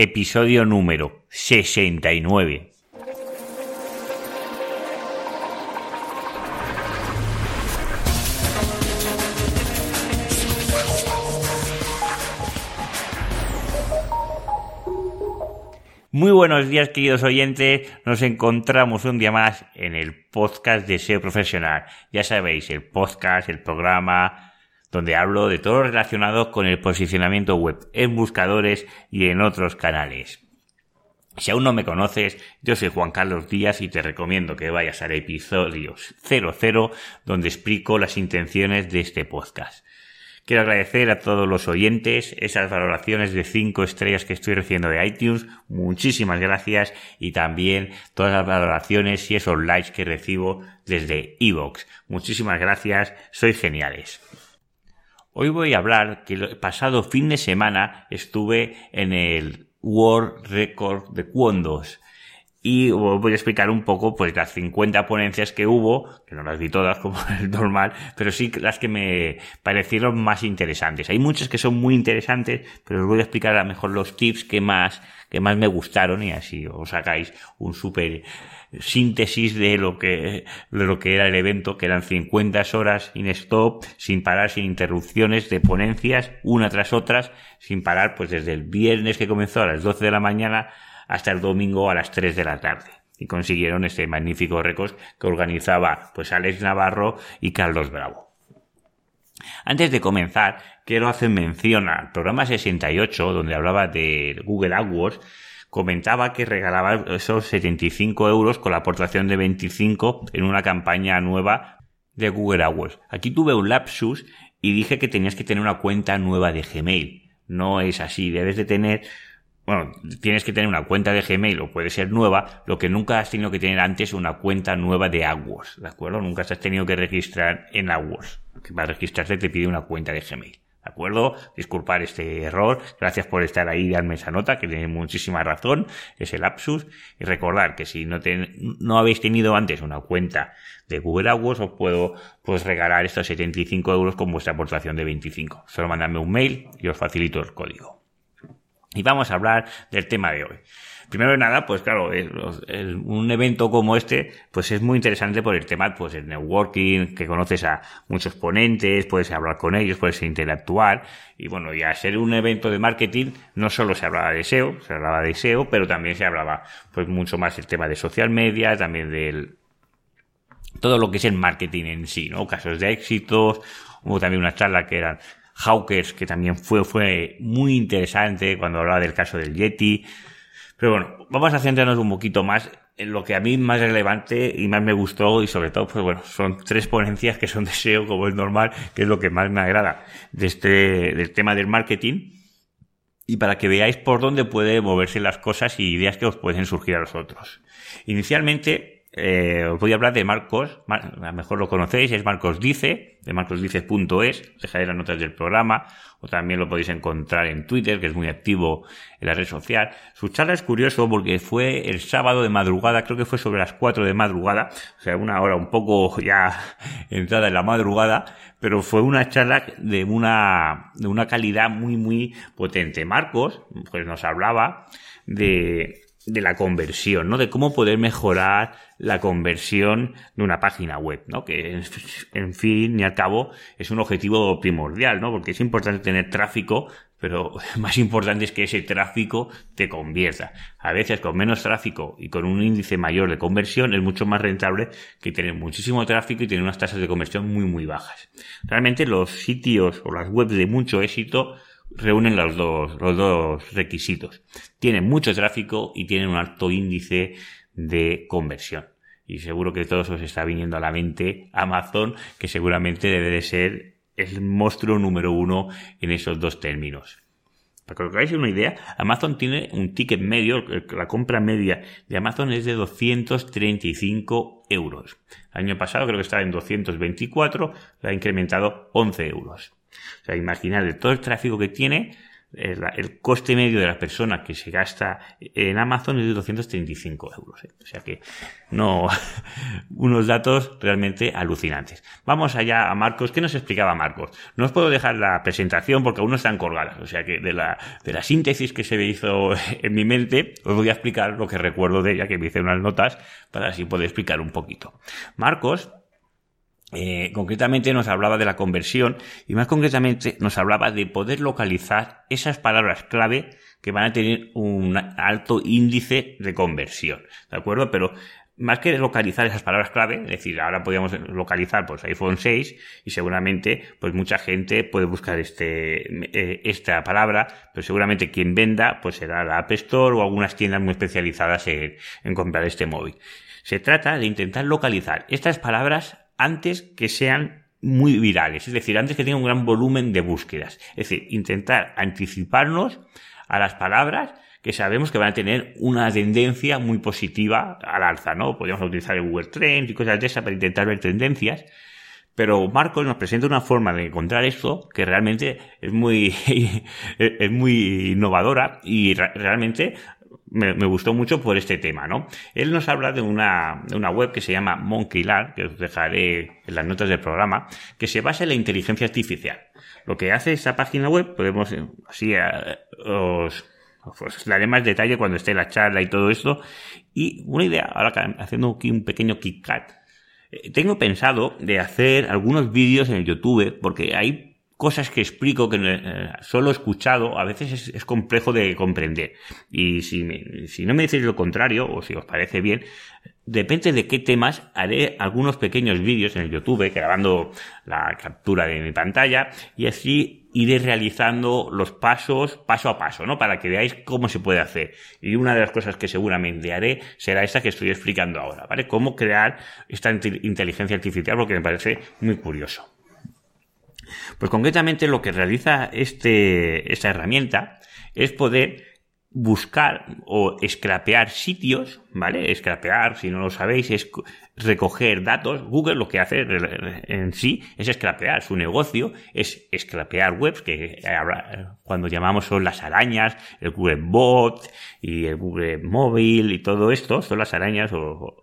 episodio número 69. Muy buenos días, queridos oyentes. Nos encontramos un día más en el podcast de SEO Profesional. Ya sabéis, el podcast, el programa, donde hablo de todo relacionado con el posicionamiento web en buscadores y en otros canales. Si aún no me conoces, yo soy Juan Carlos Díaz y te recomiendo que vayas al episodio 00 donde explico las intenciones de este podcast. Quiero agradecer a todos los oyentes esas valoraciones de 5 estrellas que estoy recibiendo de iTunes. Muchísimas gracias. Y también todas las valoraciones y esos likes que recibo desde Evox. Muchísimas gracias. Sois geniales. Hoy voy a hablar que el pasado fin de semana estuve en el World Record de Cuondos y voy a explicar un poco pues las 50 ponencias que hubo, que no las vi todas como es normal, pero sí las que me parecieron más interesantes. Hay muchas que son muy interesantes, pero os voy a explicar a lo mejor los tips que más, que más me gustaron y así os sacáis un súper síntesis de lo que, de lo que era el evento, que eran 50 horas in stop, sin parar, sin interrupciones de ponencias, una tras otras, sin parar, pues desde el viernes que comenzó a las 12 de la mañana hasta el domingo a las 3 de la tarde. Y consiguieron este magnífico récord que organizaba pues Alex Navarro y Carlos Bravo. Antes de comenzar, quiero hacer mención al programa 68, donde hablaba de Google AdWords, comentaba que regalaba esos 75 euros con la aportación de 25 en una campaña nueva de Google AdWords. Aquí tuve un lapsus y dije que tenías que tener una cuenta nueva de Gmail. No es así, debes de tener bueno, tienes que tener una cuenta de Gmail o puede ser nueva, lo que nunca has tenido que tener antes una cuenta nueva de AdWords, ¿de acuerdo? Nunca te has tenido que registrar en AdWords. para registrarse te pide una cuenta de Gmail. ¿De acuerdo? Disculpar este error. Gracias por estar ahí y darme esa nota, que tiene muchísima razón. Es el lapsus. Y recordar que si no, no habéis tenido antes una cuenta de Google AdWords, os puedo pues regalar estos 75 euros con vuestra aportación de 25. Solo mandadme un mail y os facilito el código. Y vamos a hablar del tema de hoy. Primero de nada, pues claro, un evento como este, pues es muy interesante por el tema, pues el networking, que conoces a muchos ponentes, puedes hablar con ellos, puedes interactuar. Y bueno, y a ser un evento de marketing, no solo se hablaba de SEO, se hablaba de SEO, pero también se hablaba, pues mucho más el tema de social media, también del, todo lo que es el marketing en sí, ¿no? Casos de éxitos, hubo también una charla que eran Hawkers, que también fue, fue muy interesante cuando hablaba del caso del Yeti. Pero bueno, vamos a centrarnos un poquito más en lo que a mí más relevante y más me gustó y sobre todo, pues bueno, son tres ponencias que son de SEO como es normal, que es lo que más me agrada de este, del tema del marketing y para que veáis por dónde puede moverse las cosas y ideas que os pueden surgir a vosotros. Inicialmente, eh, os voy a hablar de Marcos, a lo mejor lo conocéis, es Marcos Dice, de marcosdice.es, dejaré las notas del programa, o también lo podéis encontrar en Twitter, que es muy activo en la red social. Su charla es curioso porque fue el sábado de madrugada, creo que fue sobre las 4 de madrugada, o sea, una hora un poco ya entrada en la madrugada, pero fue una charla de una, de una calidad muy, muy potente. Marcos, pues nos hablaba de, de la conversión, ¿no? De cómo poder mejorar la conversión de una página web, ¿no? Que en fin y al cabo es un objetivo primordial, ¿no? Porque es importante tener tráfico, pero más importante es que ese tráfico te convierta. A veces con menos tráfico y con un índice mayor de conversión es mucho más rentable que tener muchísimo tráfico y tener unas tasas de conversión muy muy bajas. Realmente los sitios o las webs de mucho éxito reúnen los dos, los dos requisitos. Tienen mucho tráfico y tienen un alto índice de conversión. Y seguro que todos os está viniendo a la mente Amazon, que seguramente debe de ser el monstruo número uno en esos dos términos. Para que os hagáis una idea, Amazon tiene un ticket medio, la compra media de Amazon es de 235 euros. El año pasado creo que estaba en 224, la ha incrementado 11 euros. O sea, imaginad de todo el tráfico que tiene, el, coste medio de la persona que se gasta en Amazon es de 235 euros. ¿eh? O sea que no, unos datos realmente alucinantes. Vamos allá a Marcos. ¿Qué nos explicaba Marcos? No os puedo dejar la presentación porque aún no están colgadas. O sea que de la, de la síntesis que se me hizo en mi mente, os voy a explicar lo que recuerdo de ella, que me hice unas notas para así poder explicar un poquito. Marcos eh, concretamente nos hablaba de la conversión y más concretamente nos hablaba de poder localizar esas palabras clave que van a tener un alto índice de conversión, ¿de acuerdo? Pero más que localizar esas palabras clave, es decir, ahora podríamos localizar pues iPhone 6 y seguramente pues mucha gente puede buscar este eh, esta palabra, pero seguramente quien venda pues será la App Store o algunas tiendas muy especializadas en, en comprar este móvil. Se trata de intentar localizar estas palabras antes que sean muy virales, es decir, antes que tengan un gran volumen de búsquedas. Es decir, intentar anticiparnos a las palabras que sabemos que van a tener una tendencia muy positiva al alza, ¿no? Podríamos utilizar el Google Trends y cosas de esas para intentar ver tendencias. Pero Marcos nos presenta una forma de encontrar esto que realmente es muy, es muy innovadora y realmente me, gustó mucho por este tema, ¿no? Él nos habla de una, de una web que se llama Monkeylar, que os dejaré en las notas del programa, que se basa en la inteligencia artificial. Lo que hace esa página web, podemos, eh, así, eh, os, os daré más detalle cuando esté la charla y todo esto. Y una idea, ahora haciendo aquí un pequeño kick eh, tengo pensado de hacer algunos vídeos en el YouTube, porque hay cosas que explico que eh, solo he escuchado, a veces es, complejo de comprender. Y si, si no me decís lo contrario, o si os parece bien, depende de qué temas, haré algunos pequeños vídeos en el YouTube grabando la captura de mi pantalla y así iré realizando los pasos paso a paso, ¿no? Para que veáis cómo se puede hacer. Y una de las cosas que seguramente haré será esta que estoy explicando ahora, ¿vale? Cómo crear esta inteligencia artificial porque me parece muy curioso. Pues concretamente lo que realiza este, esta herramienta es poder buscar o escrapear sitios, ¿vale? Escrapear, si no lo sabéis, es recoger datos. Google lo que hace en sí es escrapear. Su negocio es escrapear webs, que cuando llamamos son las arañas, el Google Bot y el Google Móvil y todo esto, son las arañas o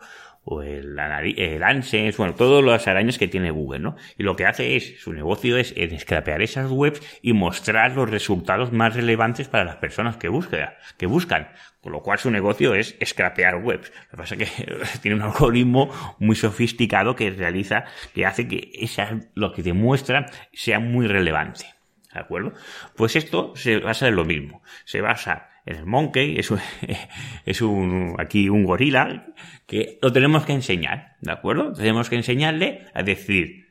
el, el ANSES, bueno, todos los arañas que tiene Google, ¿no? Y lo que hace es, su negocio es, escrapear esas webs y mostrar los resultados más relevantes para las personas que, buscan, que buscan. Con lo cual su negocio es escrapear webs. Lo que pasa es que tiene un algoritmo muy sofisticado que realiza, que hace que esa, lo que te muestra sea muy relevante. ¿De acuerdo? Pues esto se basa en lo mismo. Se basa el monkey, es un, es un, aquí un gorila, que lo tenemos que enseñar, ¿de acuerdo? Tenemos que enseñarle a decir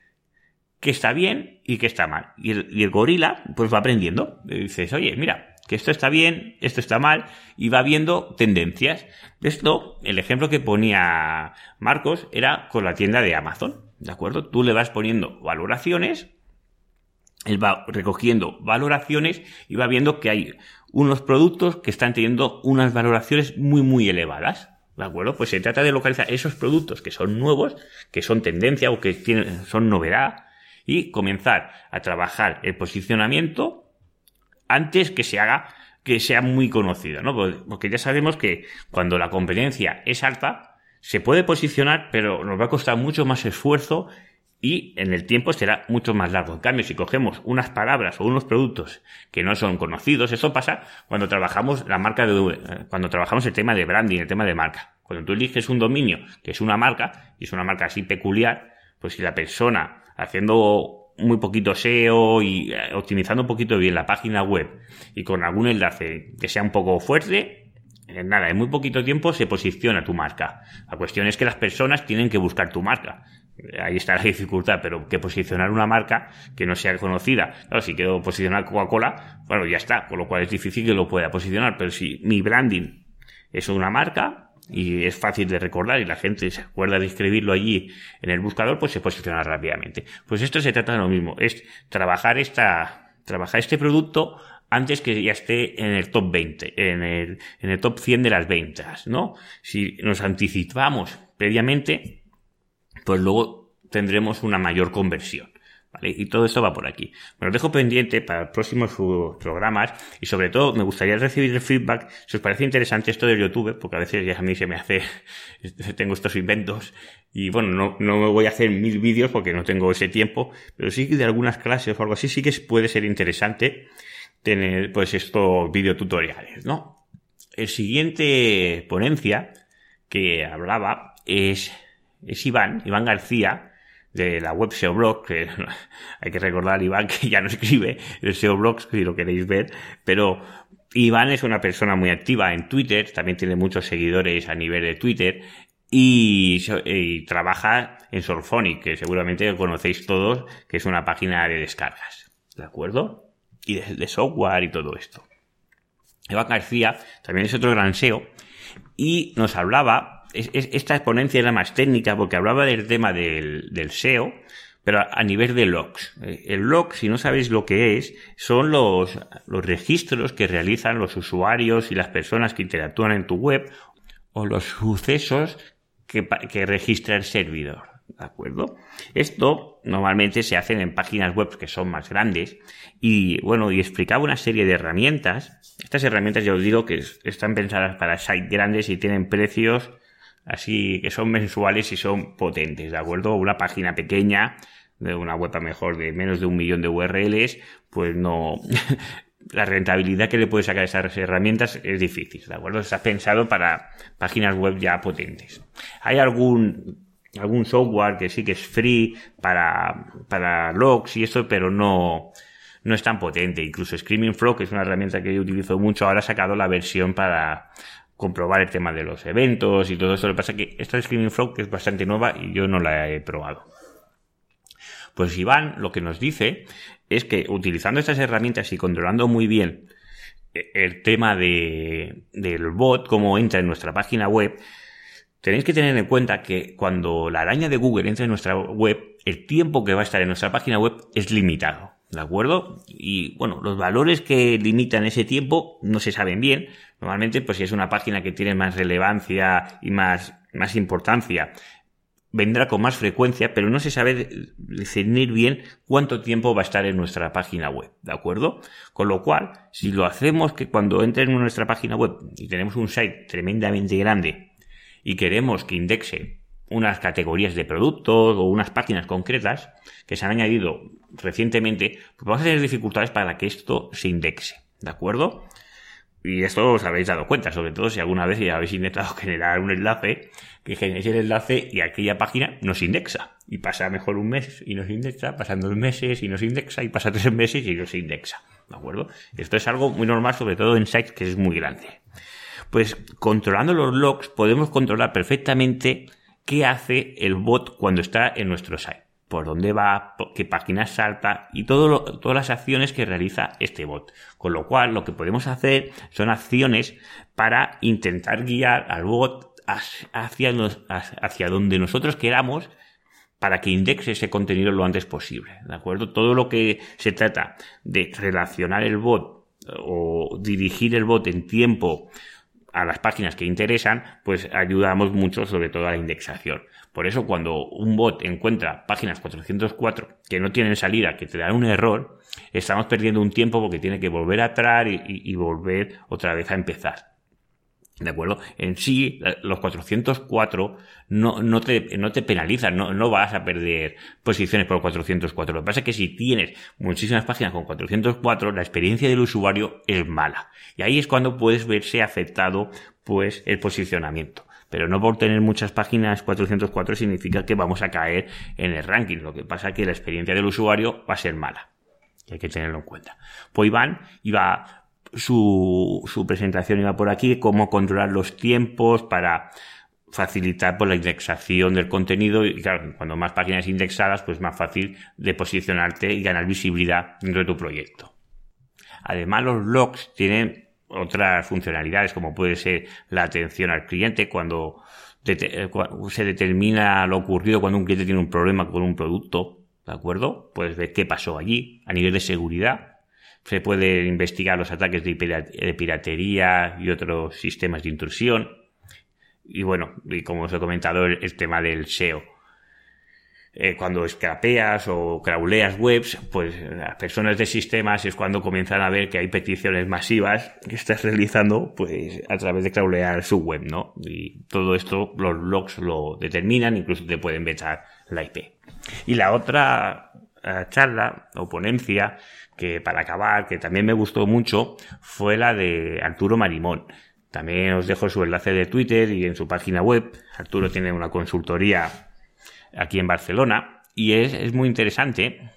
que está bien y que está mal. Y el, y el gorila, pues va aprendiendo. Y dices, oye, mira, que esto está bien, esto está mal, y va viendo tendencias. Esto, el ejemplo que ponía Marcos era con la tienda de Amazon, ¿de acuerdo? Tú le vas poniendo valoraciones, él va recogiendo valoraciones y va viendo que hay unos productos que están teniendo unas valoraciones muy, muy elevadas. ¿De acuerdo? Pues se trata de localizar esos productos que son nuevos, que son tendencia o que tienen, son novedad y comenzar a trabajar el posicionamiento antes que se haga, que sea muy conocido, ¿no? Porque ya sabemos que cuando la competencia es alta, se puede posicionar, pero nos va a costar mucho más esfuerzo y en el tiempo será mucho más largo. En cambio, si cogemos unas palabras o unos productos que no son conocidos, eso pasa cuando trabajamos la marca de, eh, cuando trabajamos el tema de branding, el tema de marca. Cuando tú eliges un dominio que es una marca, y es una marca así peculiar, pues si la persona haciendo muy poquito SEO y eh, optimizando un poquito bien la página web y con algún enlace que sea un poco fuerte, en nada, en muy poquito tiempo se posiciona tu marca. La cuestión es que las personas tienen que buscar tu marca ahí está la dificultad, pero que posicionar una marca que no sea conocida. Claro, si quiero posicionar Coca-Cola, bueno, ya está, con lo cual es difícil que lo pueda posicionar, pero si mi branding es una marca y es fácil de recordar y la gente se acuerda de escribirlo allí en el buscador, pues se posiciona rápidamente. Pues esto se trata de lo mismo, es trabajar esta, trabajar este producto antes que ya esté en el top 20, en el, en el top 100 de las ventas, ¿no? Si nos anticipamos previamente, pues luego tendremos una mayor conversión. Y todo esto va por aquí. Me lo dejo pendiente para próximos programas y sobre todo me gustaría recibir el feedback si os parece interesante esto de YouTube, porque a veces ya a mí se me hace, tengo estos inventos y bueno, no, no me voy a hacer mil vídeos porque no tengo ese tiempo, pero sí que de algunas clases o algo así sí que puede ser interesante tener pues estos videotutoriales, ¿no? El siguiente ponencia que hablaba es, es Iván, Iván García, de la web SEO Blog, que hay que recordar Iván que ya no escribe el SEO Blog, si lo queréis ver, pero Iván es una persona muy activa en Twitter, también tiene muchos seguidores a nivel de Twitter y, trabaja en Sorphonic, que seguramente conocéis todos, que es una página de descargas, ¿de acuerdo? Y de, software y todo esto. Iván García también es otro gran SEO y nos hablaba esta exponencia era más técnica porque hablaba del tema del, SEO, pero a, nivel de logs. Eh, el log, si no sabéis lo que es, son los, los registros que realizan los usuarios y las personas que interactúan en tu web o los sucesos que, que registra el servidor. ¿De acuerdo? Esto normalmente se hace en páginas web que son más grandes y bueno, y explicaba una serie de herramientas. Estas herramientas ya os digo que están pensadas para sites grandes y tienen precios así que son mensuales y son potentes, ¿de acuerdo? Una página pequeña, de una web mejor de menos de un millón de URLs, pues no, la rentabilidad que le puede sacar esas herramientas es difícil, ¿de acuerdo? Está pensado para páginas web ya potentes. Hay algún, algún software que sí que es free para, para logs y eso, pero no, no es tan potente. Incluso Screaming Frog, que es una herramienta que yo utilizo mucho, ahora ha sacado la versión para, comprobar el tema de los eventos y todo eso. Lo que pasa es que esta Screaming Frog es bastante nueva y yo no la he probado. Pues Iván lo que nos dice es que utilizando estas herramientas y controlando muy bien eh, el tema de, del bot, cómo entra en nuestra página web, tenéis que tener en cuenta que cuando la araña de Google entra en nuestra web, el tiempo que va a estar en nuestra página web es limitado. ¿De acuerdo? Y bueno, los valores que limitan ese tiempo no se saben bien. Normalmente, pues si es una página que tiene más relevancia y más, más importancia, vendrá con más frecuencia, pero no se sabe definir bien cuánto tiempo va a estar en nuestra página web, ¿de acuerdo? Con lo cual, si lo hacemos que cuando entre en nuestra página web y tenemos un site tremendamente grande y queremos que indexe unas categorías de productos o unas páginas concretas que se han añadido recientemente, pues vamos a tener dificultades para que esto se indexe, ¿de acuerdo? Y esto os habéis dado cuenta, sobre todo si alguna vez ya habéis intentado generar un enlace, que generéis el enlace y aquella página no se indexa. Y pasa mejor un mes y no se indexa, pasan dos meses y no se indexa, y pasa tres meses y no se indexa. ¿De acuerdo? Esto es algo muy normal, sobre todo en sites que es muy grande. Pues controlando los logs podemos controlar perfectamente qué hace el bot cuando está en nuestro site, por dónde va, qué páginas salta y todo todas las acciones que realiza este bot. Con lo cual, lo que podemos hacer son acciones para intentar guiar al bot hacia, hacia donde nosotros queramos para que indexe ese contenido lo antes posible. ¿De acuerdo? Todo lo que se trata de relacionar el bot o dirigir el bot en tiempo a las páginas que interesan, pues ayudamos mucho sobre todo a la indexación. Por eso cuando un bot encuentra páginas 404 que no tienen salida, que te dan un error, estamos perdiendo un tiempo porque tiene que volver atrás y, y volver otra vez a empezar. ¿De acuerdo? En sí, los 404 no, no, te, no te penalizan, no, no vas a perder posiciones por 404. Lo que pasa es que si tienes muchísimas páginas con 404, la experiencia del usuario es mala. Y ahí es cuando puedes verse afectado, pues, el posicionamiento. Pero no por tener muchas páginas 404 significa que vamos a caer en el ranking. Lo que pasa es que la experiencia del usuario va a ser mala. Y hay que tenerlo en cuenta. Pues Iván iba su, su presentación iba por aquí, cómo controlar los tiempos para facilitar por pues, la indexación del contenido y claro, cuando más páginas indexadas, pues más fácil de posicionarte y ganar visibilidad dentro de tu proyecto. Además, los logs tienen otras funcionalidades como puede ser la atención al cliente cuando, se determina lo ocurrido cuando un cliente tiene un problema con un producto, ¿de acuerdo? Puedes ver qué pasó allí a nivel de seguridad se puede investigar los ataques de piratería y otros sistemas de intrusión. Y bueno, y como os he comentado, el, tema del SEO. eh, cuando scrapeas o crawleas webs, pues las personas de sistemas es cuando comienzan a ver que hay peticiones masivas que estás realizando pues a través de crawlear su web, ¿no? Y todo esto los logs lo determinan, incluso te pueden vetar la IP. Y la otra eh, charla o ponencia que para acabar, que también me gustó mucho, fue la de Arturo Marimón. También os dejo su enlace de Twitter y en su página web. Arturo tiene una consultoría aquí en Barcelona, y es, muy interesante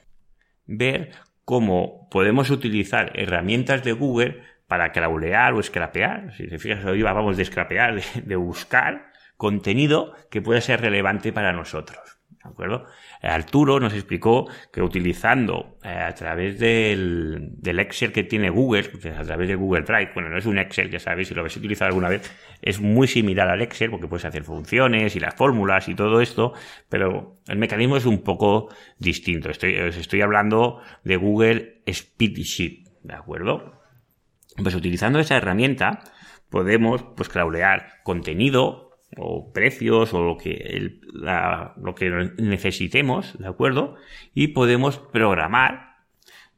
ver cómo podemos utilizar herramientas de Google para crawlear o scrapear. Si te fijas, hoy vamos de scrapear, de buscar contenido que pueda ser relevante para nosotros. ¿De acuerdo? Arturo nos explicó que utilizando eh, a través del, Excel que tiene Google, a través de Google Drive, bueno, no es un Excel, ya sabéis, si lo habéis utilizado alguna vez, es muy similar al Excel porque puedes hacer funciones y las fórmulas y todo esto, pero el mecanismo es un poco distinto. Estoy, os estoy hablando de Google Spreadsheet, ¿de acuerdo? Pues utilizando esa herramienta podemos pues contenido o precios o lo que, lo que necesitemos, ¿de acuerdo? Y podemos programar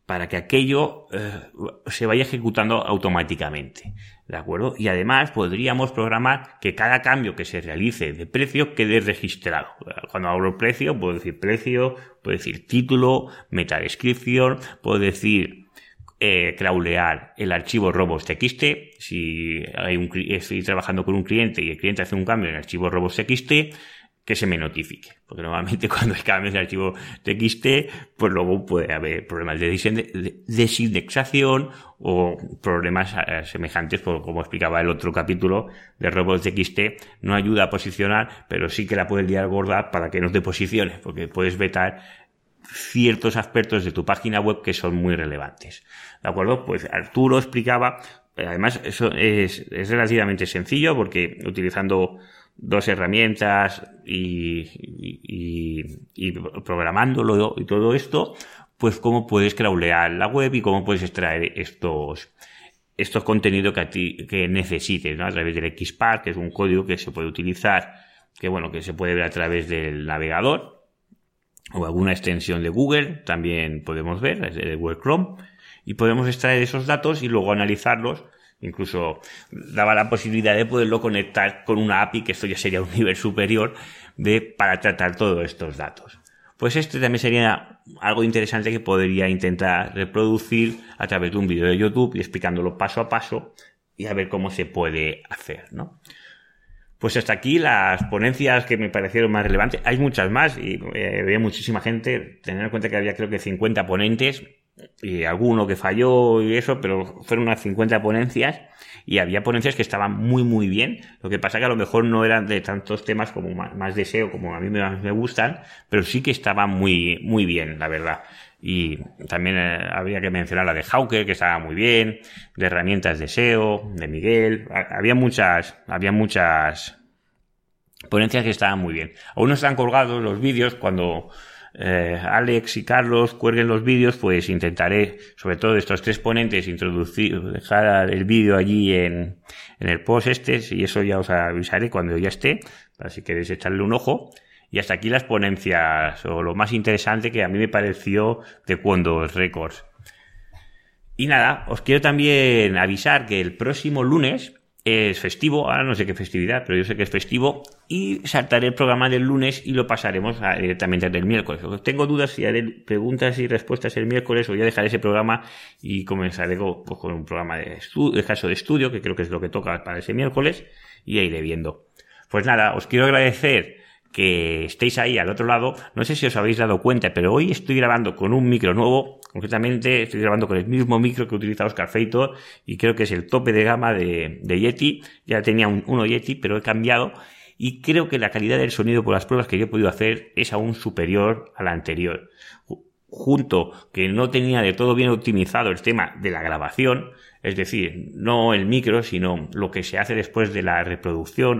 para que aquello eh, se vaya ejecutando automáticamente, ¿de acuerdo? Y además podríamos programar que cada cambio que se realice de precio quede registrado. Cuando hablo precio, puedo decir precio, puedo decir título, meta descripción, puedo decir eh, crawlear el archivo robots.txt. Si hay un, estoy trabajando con un cliente y el cliente hace un cambio en el archivo robots.txt, que se me notifique. Porque normalmente cuando hay cambios de archivo TXT, pues luego puede haber problemas de desindexación o problemas eh, semejantes, como explicaba el otro capítulo de robots.txt. No ayuda a posicionar, pero sí que la puede liar gorda para que no te posicione, porque puedes vetar ciertos aspectos de tu página web que son muy relevantes. ¿De acuerdo? Pues Arturo explicaba, además eso es, relativamente sencillo porque utilizando dos herramientas y, programándolo y todo esto, pues cómo puedes crawlear la web y cómo puedes extraer estos, estos contenidos que que necesites, ¿no? A través del XPath, que es un código que se puede utilizar, que bueno, que se puede ver a través del navegador, o alguna extensión de Google, también podemos ver, de Google Chrome, y podemos extraer esos datos y luego analizarlos. Incluso daba la posibilidad de poderlo conectar con una API, que esto ya sería un nivel superior, de, para tratar todos estos datos. Pues este también sería algo interesante que podría intentar reproducir a través de un vídeo de YouTube y explicándolo paso a paso y a ver cómo se puede hacer, ¿no? Pues hasta aquí las ponencias que me parecieron más relevantes. Hay muchas más y eh, había muchísima gente. Tener en cuenta que había creo que 50 ponentes y alguno que falló y eso, pero fueron unas 50 ponencias y había ponencias que estaban muy muy bien. Lo que pasa que a lo mejor no eran de tantos temas como más, deseo como a mí me, me, gustan, pero sí que estaban muy muy bien, la verdad. Y también eh, habría que mencionar la de Hawker, que estaba muy bien, de herramientas de SEO, de Miguel. Había muchas, había muchas ponencias que estaban muy bien. Aún no están colgados los vídeos cuando eh, Alex y Carlos cuelguen los vídeos, pues intentaré, sobre todo estos tres ponentes, introducir, dejar el vídeo allí en, en el post este, y eso ya os avisaré cuando ya esté, para si queréis echarle un ojo. Y hasta aquí las ponencias, o lo más interesante que a mí me pareció de cuando Records. Y nada, os quiero también avisar que el próximo lunes es festivo, ahora no sé qué festividad, pero yo sé que es festivo, y saltaré el programa del lunes y lo pasaremos directamente del miércoles. Tengo dudas si haré preguntas y respuestas el miércoles o ya dejaré ese programa y comenzaré con, pues, con un programa de, de caso de estudio, que creo que es lo que toca para ese miércoles, y iré viendo. Pues nada, os quiero agradecer que estéis ahí al otro lado. No sé si os habéis dado cuenta, pero hoy estoy grabando con un micro nuevo. Concretamente estoy grabando con el mismo micro que utiliza Oscar Feito y creo que es el tope de gama de, de Yeti. Ya tenía un, uno Yeti, pero he cambiado y creo que la calidad del sonido por las pruebas que yo he podido hacer es aún superior a la anterior. Junto que no tenía de todo bien optimizado el tema de la grabación, es decir, no el micro, sino lo que se hace después de la reproducción,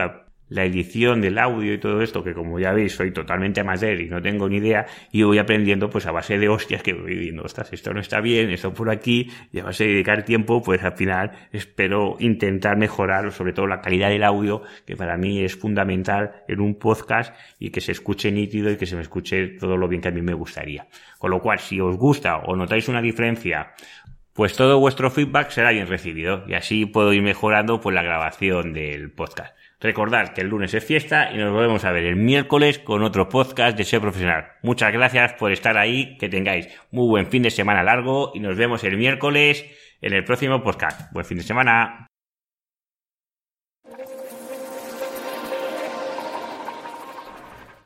edición del audio y todo esto, que como ya veis soy totalmente amateur y no tengo ni idea, y voy aprendiendo pues a base de hostias que voy viendo, ostras, esto no está bien, esto por aquí, y a base de dedicar tiempo, pues al final espero intentar mejorar sobre todo la calidad del audio, que para mí es fundamental en un podcast y que se escuche nítido y que se me escuche todo lo bien que a mí me gustaría. Con lo cual, si os gusta o notáis una diferencia pues todo vuestro feedback será bien recibido y así puedo ir mejorando pues la grabación del podcast. Recordad que el lunes es fiesta y nos volvemos a ver el miércoles con otro podcast de Ser Profesional. Muchas gracias por estar ahí, que tengáis muy buen fin de semana largo y nos vemos el miércoles en el próximo podcast. Buen fin de semana.